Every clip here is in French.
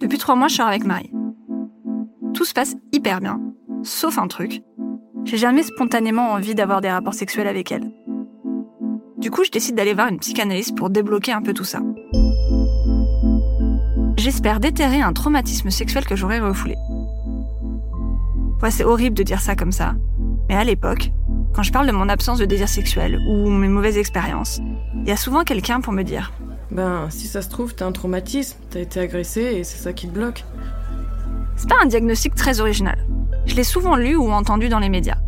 Depuis trois mois, je suis avec Marie. Tout se passe hyper bien, sauf un truc. J'ai jamais spontanément envie d'avoir des rapports sexuels avec elle. Du coup, je décide d'aller voir une psychanalyste pour débloquer un peu tout ça. J'espère déterrer un traumatisme sexuel que j'aurais refoulé. Ouais, c'est horrible de dire ça comme ça, mais à l'époque, quand je parle de mon absence de désir sexuel ou mes mauvaises expériences, il y a souvent quelqu'un pour me dire Ben, si ça se trouve, t'as un traumatisme, t'as été agressé et c'est ça qui te bloque. C'est pas un diagnostic très original. Je l'ai souvent lu ou entendu dans les médias.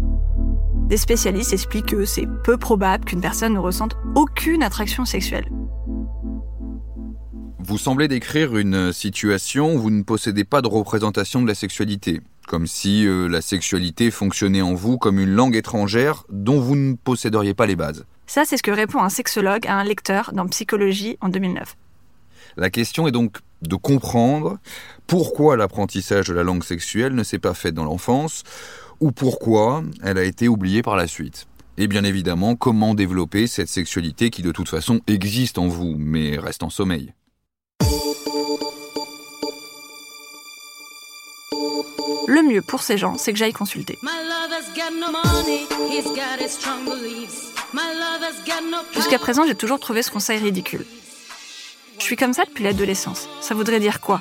Des spécialistes expliquent que c'est peu probable qu'une personne ne ressente aucune attraction sexuelle. Vous semblez décrire une situation où vous ne possédez pas de représentation de la sexualité, comme si euh, la sexualité fonctionnait en vous comme une langue étrangère dont vous ne posséderiez pas les bases. Ça, c'est ce que répond un sexologue à un lecteur dans Psychologie en 2009. La question est donc de comprendre pourquoi l'apprentissage de la langue sexuelle ne s'est pas fait dans l'enfance ou pourquoi elle a été oubliée par la suite. Et bien évidemment, comment développer cette sexualité qui de toute façon existe en vous, mais reste en sommeil. Le mieux pour ces gens, c'est que j'aille consulter. Jusqu'à présent, j'ai toujours trouvé ce conseil ridicule. Je suis comme ça depuis l'adolescence. Ça voudrait dire quoi?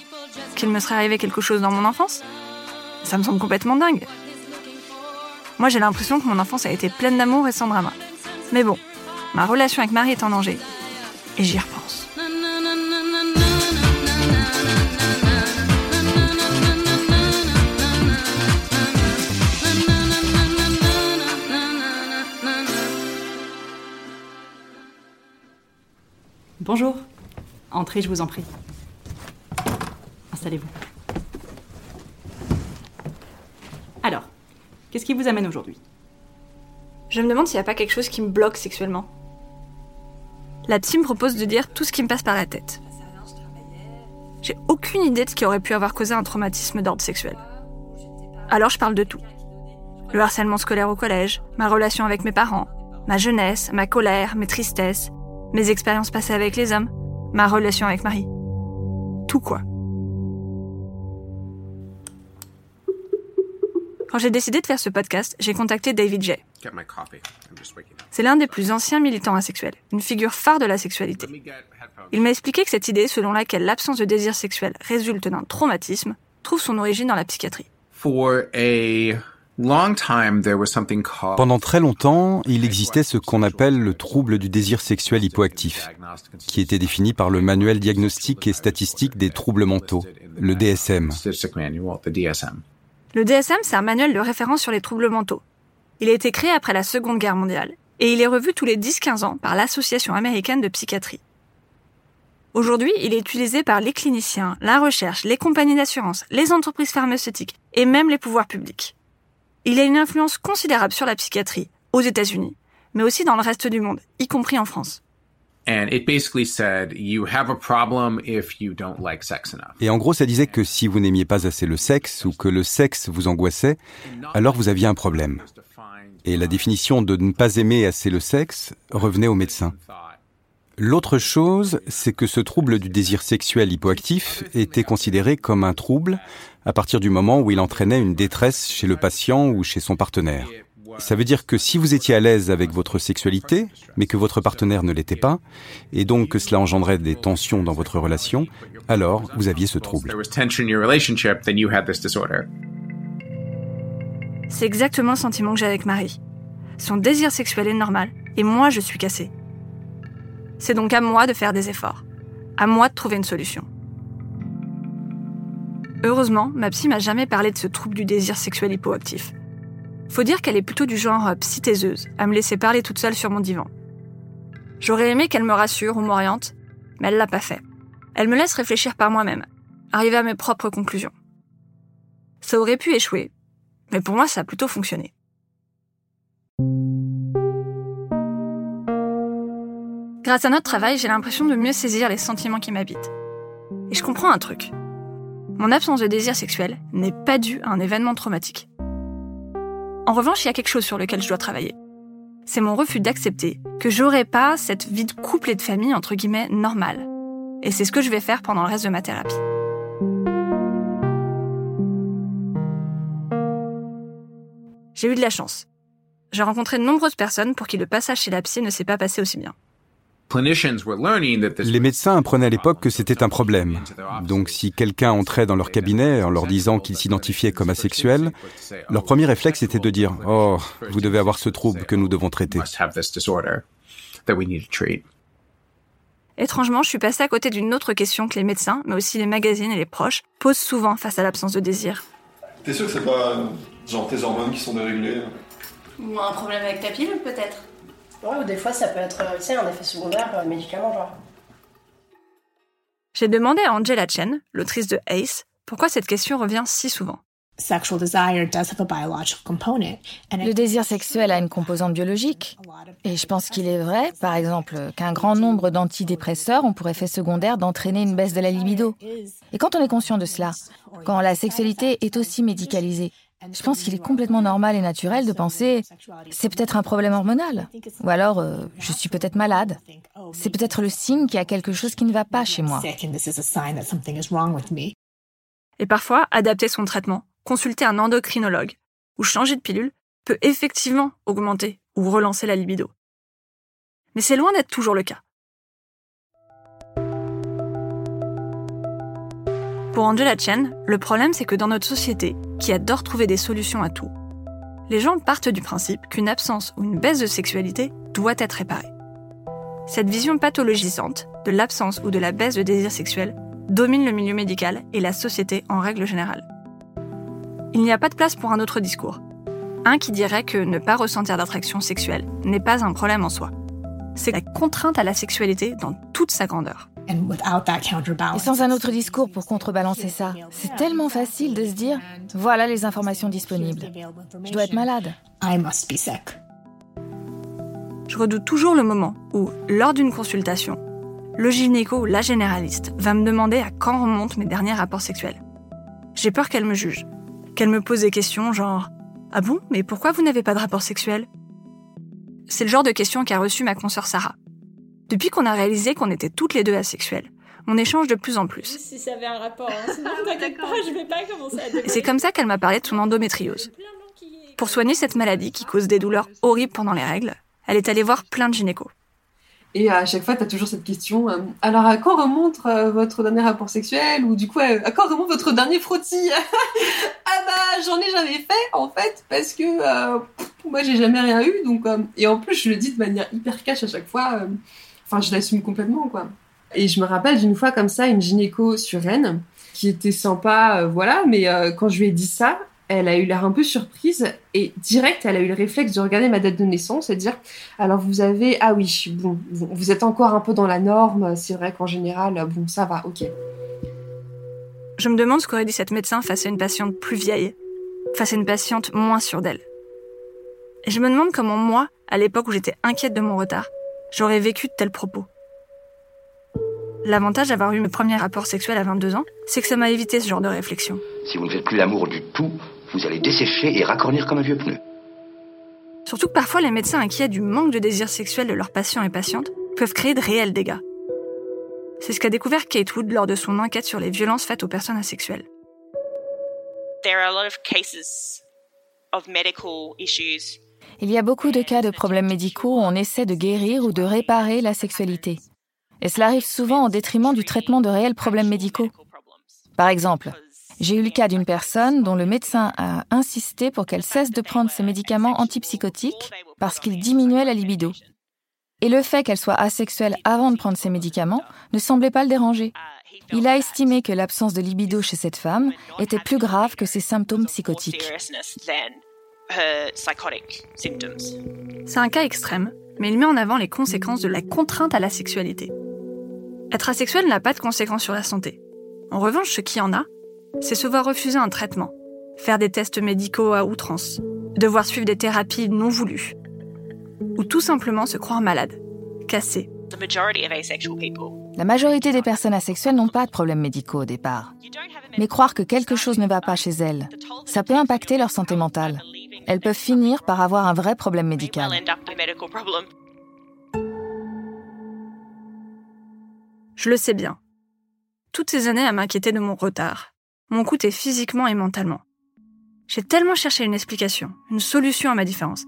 Qu'il me serait arrivé quelque chose dans mon enfance? Ça me semble complètement dingue. Moi, j'ai l'impression que mon enfance a été pleine d'amour et sans drama. Mais bon, ma relation avec Marie est en danger. Et j'y repense. Entrez, je vous en prie. Installez-vous. Alors, qu'est-ce qui vous amène aujourd'hui? Je me demande s'il n'y a pas quelque chose qui me bloque sexuellement. La psy me propose de dire tout ce qui me passe par la tête. J'ai aucune idée de ce qui aurait pu avoir causé un traumatisme d'ordre sexuel. Alors je parle de tout. Le harcèlement scolaire au collège, ma relation avec mes parents, ma jeunesse, ma colère, mes tristesses, mes expériences passées avec les hommes, ma relation avec Marie. Tout quoi. Quand j'ai décidé de faire ce podcast, j'ai contacté David Jay. C'est l'un des plus anciens militants asexuels, une figure phare de la sexualité. Il m'a expliqué que cette idée selon laquelle l'absence de désir sexuel résulte d'un traumatisme trouve son origine dans la psychiatrie. Pendant très longtemps, il existait ce qu'on appelle le trouble du désir sexuel hypoactif, qui était défini par le manuel diagnostique et statistique des troubles mentaux, le DSM. Le DSM, c'est un manuel de référence sur les troubles mentaux. Il a été créé après la Seconde Guerre mondiale et il est revu tous les 10-15 ans par l'Association américaine de psychiatrie. Aujourd'hui, il est utilisé par les cliniciens, la recherche, les compagnies d'assurance, les entreprises pharmaceutiques et même les pouvoirs publics. Il a une influence considérable sur la psychiatrie, aux États-Unis, mais aussi dans le reste du monde, y compris en France. Et en gros, ça disait que si vous n'aimiez pas assez le sexe ou que le sexe vous angoissait, alors vous aviez un problème. Et la définition de ne pas aimer assez le sexe revenait au médecin. L'autre chose, c'est que ce trouble du désir sexuel hypoactif était considéré comme un trouble à partir du moment où il entraînait une détresse chez le patient ou chez son partenaire. Ça veut dire que si vous étiez à l'aise avec votre sexualité, mais que votre partenaire ne l'était pas, et donc que cela engendrait des tensions dans votre relation, alors vous aviez ce trouble. C'est exactement le sentiment que j'ai avec Marie. Son désir sexuel est normal, et moi je suis cassée. C'est donc à moi de faire des efforts, à moi de trouver une solution. Heureusement, ma psy m'a jamais parlé de ce trouble du désir sexuel hypoactif. Faut dire qu'elle est plutôt du genre psythéseuse, à me laisser parler toute seule sur mon divan. J'aurais aimé qu'elle me rassure ou m'oriente, mais elle l'a pas fait. Elle me laisse réfléchir par moi-même, arriver à mes propres conclusions. Ça aurait pu échouer, mais pour moi ça a plutôt fonctionné. Grâce à notre travail, j'ai l'impression de mieux saisir les sentiments qui m'habitent. Et je comprends un truc. Mon absence de désir sexuel n'est pas due à un événement traumatique. En revanche, il y a quelque chose sur lequel je dois travailler. C'est mon refus d'accepter que j'aurais pas cette vie de couple et de famille entre guillemets normale. Et c'est ce que je vais faire pendant le reste de ma thérapie. J'ai eu de la chance. J'ai rencontré de nombreuses personnes pour qui le passage chez la ne s'est pas passé aussi bien. Les médecins apprenaient à l'époque que c'était un problème. Donc si quelqu'un entrait dans leur cabinet en leur disant qu'il s'identifiait comme asexuel, leur premier réflexe était de dire ⁇ Oh, vous devez avoir ce trouble que nous devons traiter ⁇ Étrangement, je suis passée à côté d'une autre question que les médecins, mais aussi les magazines et les proches, posent souvent face à l'absence de désir. T'es sûr que c'est pas genre tes hormones qui sont déréglées Ou un problème avec ta pilule peut-être? Ouais, ou des fois ça peut être tu sais, un effet secondaire, un médicament genre. J'ai demandé à Angela Chen, l'autrice de Ace, pourquoi cette question revient si souvent. Le désir sexuel a une composante biologique. Et je pense qu'il est vrai, par exemple, qu'un grand nombre d'antidépresseurs ont pour effet secondaire d'entraîner une baisse de la libido. Et quand on est conscient de cela, quand la sexualité est aussi médicalisée, je pense qu'il est complètement normal et naturel de penser c'est peut-être un problème hormonal ou alors euh, je suis peut-être malade. C'est peut-être le signe qu'il y a quelque chose qui ne va pas chez moi. Et parfois, adapter son traitement, consulter un endocrinologue ou changer de pilule peut effectivement augmenter ou relancer la libido. Mais c'est loin d'être toujours le cas. Pour Angela Chen, le problème c'est que dans notre société, qui adore trouver des solutions à tout, les gens partent du principe qu'une absence ou une baisse de sexualité doit être réparée. Cette vision pathologisante de l'absence ou de la baisse de désir sexuel domine le milieu médical et la société en règle générale. Il n'y a pas de place pour un autre discours. Un qui dirait que ne pas ressentir d'attraction sexuelle n'est pas un problème en soi. C'est la contrainte à la sexualité dans toute sa grandeur. Et sans un autre discours pour contrebalancer ça, c'est tellement facile de se dire voilà les informations disponibles. Je dois être malade. Je redoute toujours le moment où, lors d'une consultation, le gynéco ou la généraliste va me demander à quand remontent mes derniers rapports sexuels. J'ai peur qu'elle me juge, qu'elle me pose des questions genre Ah bon, mais pourquoi vous n'avez pas de rapport sexuel? C'est le genre de questions qu'a reçu ma consoeur Sarah. Depuis qu'on a réalisé qu'on était toutes les deux asexuelles, on échange de plus en plus. Si ça avait un rapport, hein. sinon t'inquiète pas, je vais pas commencer à Et c'est comme ça qu'elle m'a parlé de son endométriose. Pour soigner cette maladie qui cause des douleurs horribles pendant les règles, elle est allée voir plein de gynécos. Et à chaque fois, tu as toujours cette question. euh, alors, à quand remonte euh, votre dernier rapport sexuel? Ou du coup, euh, à quand remonte votre dernier frottis? Ah bah, j'en ai jamais fait, en fait, parce que euh, pff, moi, j'ai jamais rien eu. Donc, euh, et en plus, je le dis de manière hyper cash à chaque fois. Enfin, je l'assume complètement, quoi. Et je me rappelle d'une fois comme ça, une gynéco sur Rennes, qui était sympa, euh, voilà, mais euh, quand je lui ai dit ça, elle a eu l'air un peu surprise et direct, elle a eu le réflexe de regarder ma date de naissance et de dire alors vous avez ah oui bon vous êtes encore un peu dans la norme c'est vrai qu'en général bon ça va ok Je me demande ce qu'aurait dit cette médecin face à une patiente plus vieille, face à une patiente moins sûre d'elle. Et je me demande comment moi, à l'époque où j'étais inquiète de mon retard, j'aurais vécu de tels propos. L'avantage d'avoir eu mes premiers rapports sexuels à 22 ans, c'est que ça m'a évité ce genre de réflexion. Si vous ne faites plus l'amour du tout, vous allez dessécher et racornir comme un vieux pneu. Surtout que parfois les médecins inquiets du manque de désir sexuel de leurs patients et patientes peuvent créer de réels dégâts. C'est ce qu'a découvert Kate Wood lors de son enquête sur les violences faites aux personnes asexuelles. There are a lot of cases of medical issues Il y a beaucoup de cas de problèmes médicaux où on essaie de guérir ou de réparer la sexualité. Et cela arrive souvent au détriment du traitement de réels problèmes médicaux. Par exemple, j'ai eu le cas d'une personne dont le médecin a insisté pour qu'elle cesse de prendre ses médicaments antipsychotiques parce qu'ils diminuaient la libido. Et le fait qu'elle soit asexuelle avant de prendre ses médicaments ne semblait pas le déranger. Il a estimé que l'absence de libido chez cette femme était plus grave que ses symptômes psychotiques. Her psychotic symptoms. C'est un cas extrême, mais il met en avant les conséquences de la contrainte à la sexualité. Être asexuel n'a pas de conséquences sur la santé. En revanche, ce qui en a, c'est se voir refuser un traitement, faire des tests médicaux à outrance, devoir suivre des thérapies non voulues, ou tout simplement se croire malade, cassé. La majorité des personnes asexuelles n'ont pas de problèmes médicaux au départ. Mais croire que quelque chose ne va pas chez elles, ça peut impacter leur santé mentale. Elles peuvent finir par avoir un vrai problème médical. Je le sais bien. Toutes ces années à m'inquiéter de mon retard m'ont coûté physiquement et mentalement. J'ai tellement cherché une explication, une solution à ma différence.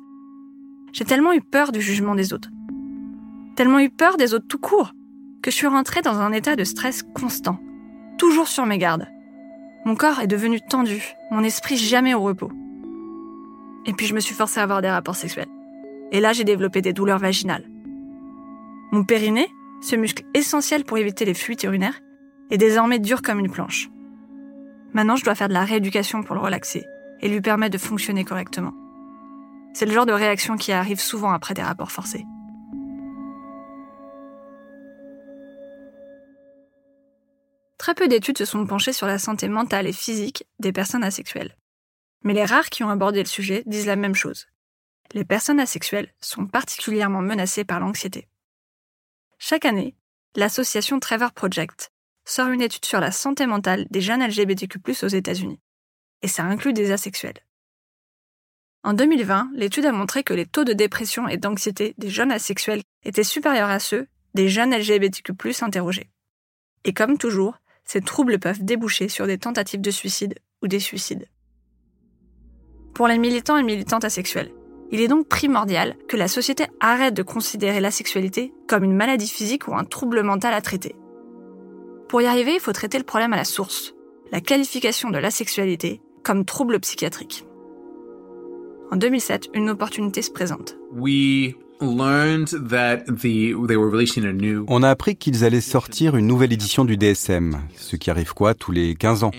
J'ai tellement eu peur du jugement des autres. Tellement eu peur des autres tout court que je suis rentrée dans un état de stress constant, toujours sur mes gardes. Mon corps est devenu tendu, mon esprit jamais au repos. Et puis je me suis forcée à avoir des rapports sexuels. Et là, j'ai développé des douleurs vaginales. Mon périnée, ce muscle essentiel pour éviter les fuites urinaires, est désormais dur comme une planche. Maintenant, je dois faire de la rééducation pour le relaxer et lui permettre de fonctionner correctement. C'est le genre de réaction qui arrive souvent après des rapports forcés. Très peu d'études se sont penchées sur la santé mentale et physique des personnes asexuelles. Mais les rares qui ont abordé le sujet disent la même chose. Les personnes asexuelles sont particulièrement menacées par l'anxiété. Chaque année, l'association Trevor Project sort une étude sur la santé mentale des jeunes LGBTQ+ aux États-Unis. Et ça inclut des asexuels. En 2020, l'étude a montré que les taux de dépression et d'anxiété des jeunes asexuels étaient supérieurs à ceux des jeunes LGBTQ+ interrogés. Et comme toujours, ces troubles peuvent déboucher sur des tentatives de suicide ou des suicides. Pour les militants et militantes asexuels, il est donc primordial que la société arrête de considérer la sexualité comme une maladie physique ou un trouble mental à traiter. Pour y arriver, il faut traiter le problème à la source, la qualification de la sexualité comme trouble psychiatrique. En 2007, une opportunité se présente. On a appris qu'ils allaient sortir une nouvelle édition du DSM, ce qui arrive quoi tous les 15 ans?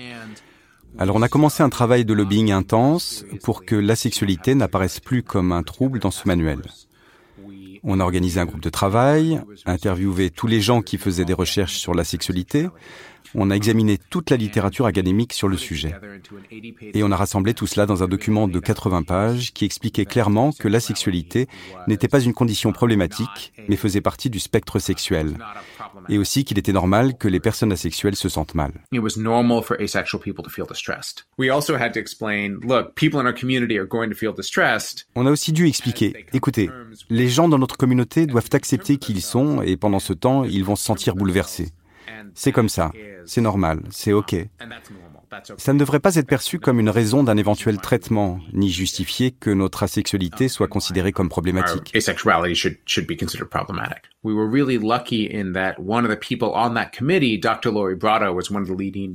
Alors on a commencé un travail de lobbying intense pour que la sexualité n'apparaisse plus comme un trouble dans ce manuel. On a organisé un groupe de travail, interviewé tous les gens qui faisaient des recherches sur la sexualité, on a examiné toute la littérature académique sur le sujet. Et on a rassemblé tout cela dans un document de 80 pages qui expliquait clairement que la sexualité n'était pas une condition problématique, mais faisait partie du spectre sexuel. Et aussi qu'il était normal que les personnes asexuelles se sentent mal. On a aussi dû expliquer, écoutez, les gens dans notre communauté doivent accepter qui ils sont et pendant ce temps, ils vont se sentir bouleversés. C'est comme ça, c'est normal, c'est OK. Ça ne devrait pas être perçu comme une raison d'un éventuel traitement, ni justifier que notre asexualité soit considérée comme problématique.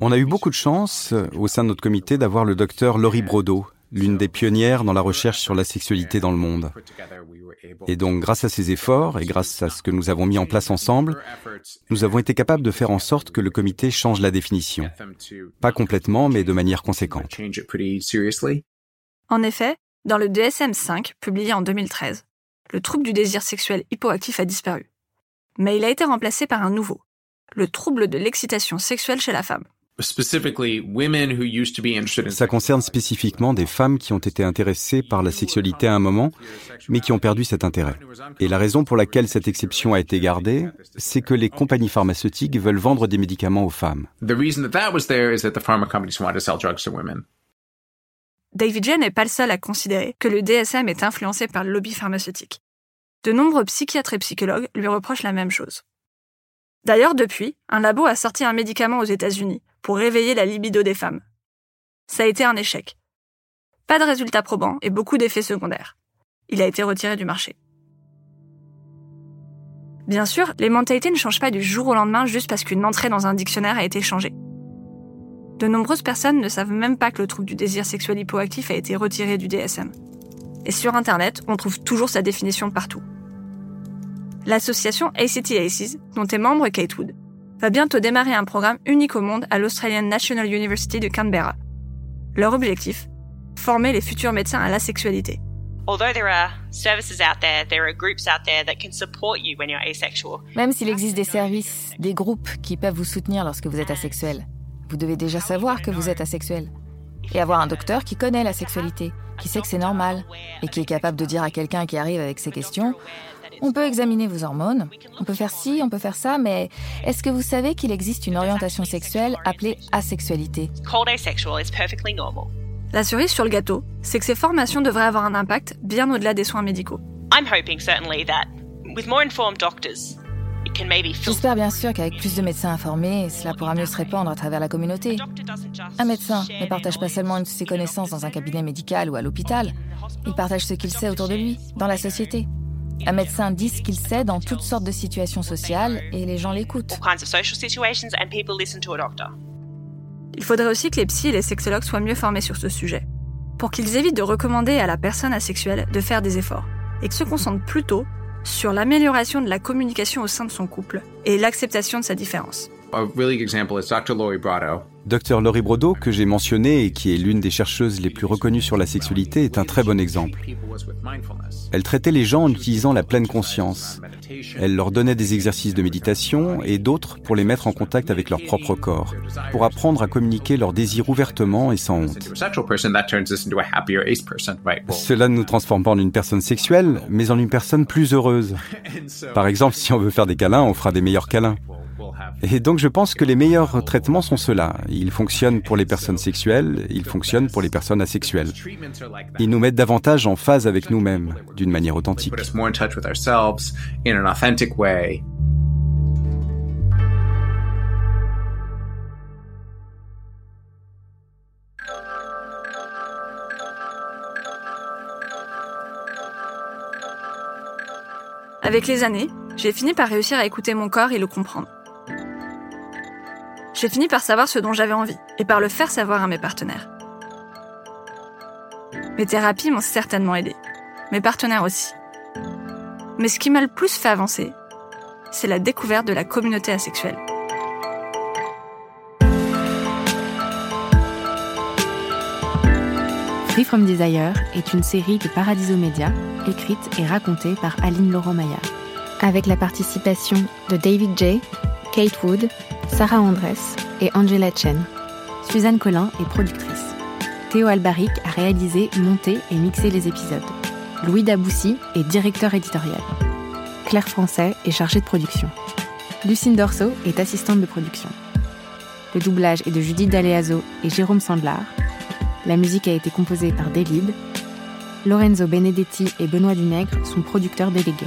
On a eu beaucoup de chance au sein de notre comité d'avoir le docteur Laurie Brodo, l'une des pionnières dans la recherche sur la sexualité dans le monde. Et donc, grâce à ces efforts et grâce à ce que nous avons mis en place ensemble, nous avons été capables de faire en sorte que le comité change la définition. Pas complètement, mais de manière conséquente. En effet, dans le DSM-5, publié en 2013, le trouble du désir sexuel hypoactif a disparu. Mais il a été remplacé par un nouveau, le trouble de l'excitation sexuelle chez la femme. Ça concerne spécifiquement des femmes qui ont été intéressées par la sexualité à un moment, mais qui ont perdu cet intérêt. Et la raison pour laquelle cette exception a été gardée, c'est que les compagnies pharmaceutiques veulent vendre des médicaments aux femmes. David J n'est pas le seul à considérer que le DSM est influencé par le lobby pharmaceutique. De nombreux psychiatres et psychologues lui reprochent la même chose. D'ailleurs, depuis, un labo a sorti un médicament aux États-Unis pour réveiller la libido des femmes. Ça a été un échec. Pas de résultats probants et beaucoup d'effets secondaires. Il a été retiré du marché. Bien sûr, les mentalités ne changent pas du jour au lendemain juste parce qu'une entrée dans un dictionnaire a été changée. De nombreuses personnes ne savent même pas que le trouble du désir sexuel hypoactif a été retiré du DSM. Et sur Internet, on trouve toujours sa définition partout. L'association ACT ACES, dont est membre Kate Wood, va bientôt démarrer un programme unique au monde à l'Australian National University de Canberra. Leur objectif Former les futurs médecins à la sexualité. Although there are services out there, there are groups out there that can support you when you're asexual. Même s'il existe des services, des groupes qui peuvent vous soutenir lorsque vous êtes asexuel, vous devez déjà savoir que vous êtes asexuel. Et avoir un docteur qui connaît la sexualité, qui sait que c'est normal, et qui est capable de dire à quelqu'un qui arrive avec ces questions on peut examiner vos hormones, on peut faire ci, on peut faire ça, mais est-ce que vous savez qu'il existe une orientation sexuelle appelée asexualité? La cerise sur le gâteau, c'est que ces formations devraient avoir un impact bien au-delà des soins médicaux. I'm hoping certainly that with more informed doctors, J'espère bien sûr qu'avec plus de médecins informés, cela pourra mieux se répandre à travers la communauté. Un médecin ne partage pas seulement ses connaissances dans un cabinet médical ou à l'hôpital, il partage ce qu'il sait autour de lui, dans la société. Un médecin dit ce qu'il sait dans toutes sortes de situations sociales et les gens l'écoutent. all kinds of social situations and people listen to a doctor. Il faudrait aussi que les psys et les sexologues soient mieux formés sur ce sujet, pour qu'ils évitent de recommander à la personne asexuelle de faire des efforts, et que se concentrent plutôt sur l'amélioration de la communication au sein de son couple et l'acceptation de sa différence. A really good example is Dr. Laurie Brodo, que j'ai mentionné et qui est l'une des chercheuses les plus reconnues sur la sexualité, est un très bon exemple. Elle traitait les gens en utilisant la pleine conscience. Elle leur donnait des exercices de méditation et d'autres pour les mettre en contact avec leur propre corps, pour apprendre à communiquer leurs désirs ouvertement et sans honte. Cela ne nous transforme pas en une personne sexuelle, mais en une personne plus heureuse. Par exemple, si on veut faire des câlins, on fera des meilleurs câlins. Et donc je pense que les meilleurs traitements sont ceux-là. Ils fonctionnent pour les personnes sexuelles, ils fonctionnent pour les personnes asexuelles. Ils nous mettent davantage en phase avec nous-mêmes, d'une manière authentique. Avec les années, j'ai fini par réussir à écouter mon corps et le comprendre. J'ai fini par savoir ce dont j'avais envie et par le faire savoir à mes partenaires. Mes thérapies m'ont certainement aidé, mes partenaires aussi. Mais ce qui m'a le plus fait avancer, c'est la découverte de la communauté asexuelle. Free From Desire est une série de Paradiso Media, écrite et racontée par Aline Laurent-Maillard. Avec la participation de David J., Kate Wood, Sarah Andress et Angela Chen. Suzanne Collin est productrice. Théo Albaric a réalisé, monté et mixé les épisodes. Louis Daboussi est directeur éditorial. Claire Français est chargée de production. Lucine Dorso est assistante de production. Le doublage est de Judith Daleazo et Jérôme Sandlar. La musique a été composée par Delib. Lorenzo Benedetti et Benoît Dunègre sont producteurs délégués.